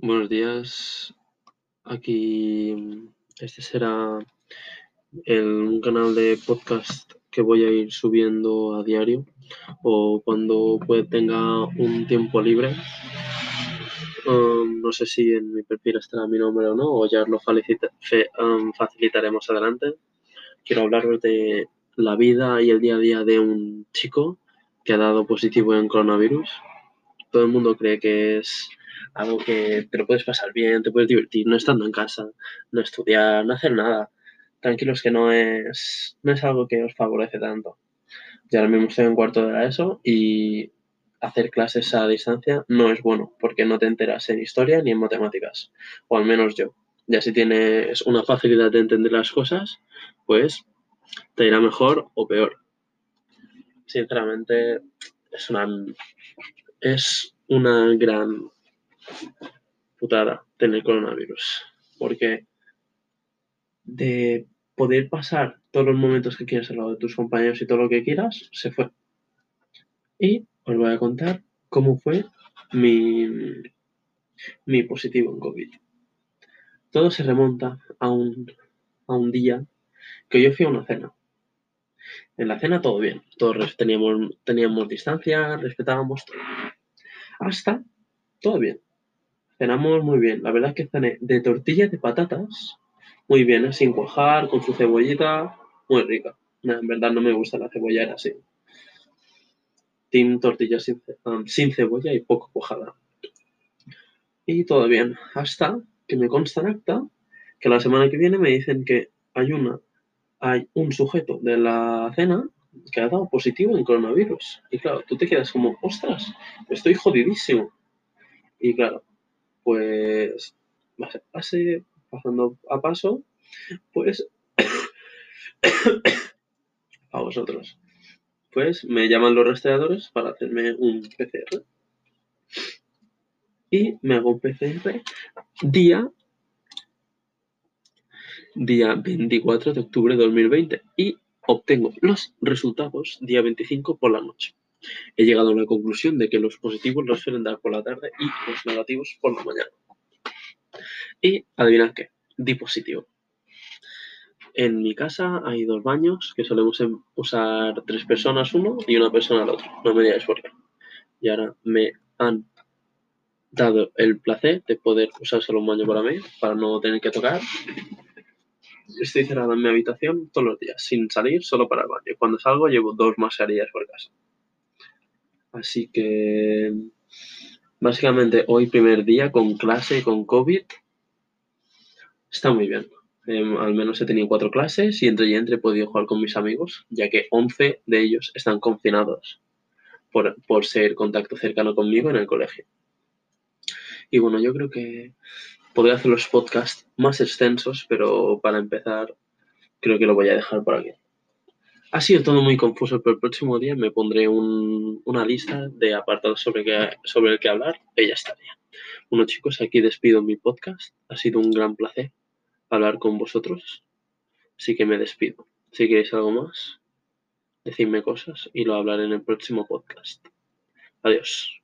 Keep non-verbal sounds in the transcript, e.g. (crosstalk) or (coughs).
Buenos días. Aquí este será el, un canal de podcast que voy a ir subiendo a diario o cuando pues, tenga un tiempo libre. Um, no sé si en mi perfil estará mi nombre o no, o ya lo um, facilitaremos adelante. Quiero hablaros de la vida y el día a día de un chico que ha dado positivo en coronavirus. Todo el mundo cree que es algo que te lo puedes pasar bien, te puedes divertir, no estando en casa, no estudiar, no hacer nada. Tranquilos que no es, no es algo que os favorece tanto. Ya ahora mismo estoy en cuarto de la ESO y hacer clases a distancia no es bueno porque no te enteras en historia ni en matemáticas, o al menos yo. Ya si tienes una facilidad de entender las cosas, pues te irá mejor o peor. Sinceramente, es una, es una gran putada tener coronavirus. Porque de poder pasar todos los momentos que quieras al lado de tus compañeros y todo lo que quieras, se fue. Y os voy a contar cómo fue mi, mi positivo en COVID. Todo se remonta a un, a un día que yo fui a una cena. En la cena todo bien, todos teníamos, teníamos distancia, respetábamos todo. Hasta todo bien. Cenamos muy bien. La verdad es que cené de tortillas de patatas. Muy bien, ¿eh? sin cuajar, con su cebollita. Muy rica. en verdad no me gusta la cebolla, era así. Team tortilla sin, um, sin cebolla y poco cuajada. Y todo bien. Hasta que me consta en acta que la semana que viene me dicen que hay una hay un sujeto de la cena que ha dado positivo en coronavirus. Y claro, tú te quedas como, ostras, estoy jodidísimo. Y claro, pues pase, pasando a paso, pues (coughs) a vosotros. Pues me llaman los rastreadores para hacerme un PCR. Y me hago un PCR día día 24 de octubre de 2020 y obtengo los resultados día 25 por la noche. He llegado a la conclusión de que los positivos los suelen dar por la tarde y los negativos por la mañana. Y adivinad qué, di positivo. En mi casa hay dos baños que solemos em, usar tres personas uno y una persona al otro. No me digáis por qué. Y ahora me han dado el placer de poder usar solo un baño para mí, para no tener que tocar. Estoy cerrado en mi habitación todos los días, sin salir, solo para el baño. Cuando salgo llevo dos mascarillas por casa. Así que básicamente hoy primer día con clase, con COVID, está muy bien. Em, al menos he tenido cuatro clases y entre y entre he podido jugar con mis amigos, ya que 11 de ellos están confinados por, por ser contacto cercano conmigo en el colegio. Y bueno, yo creo que podría hacer los podcasts más extensos, pero para empezar creo que lo voy a dejar por aquí. Ha sido todo muy confuso, pero el próximo día me pondré una lista de apartados sobre, sobre el que hablar y ya estaría. Bueno chicos, aquí despido mi podcast. Ha sido un gran placer hablar con vosotros. Así que me despido. Si queréis algo más, decidme cosas y lo hablaré en el próximo podcast. Adiós.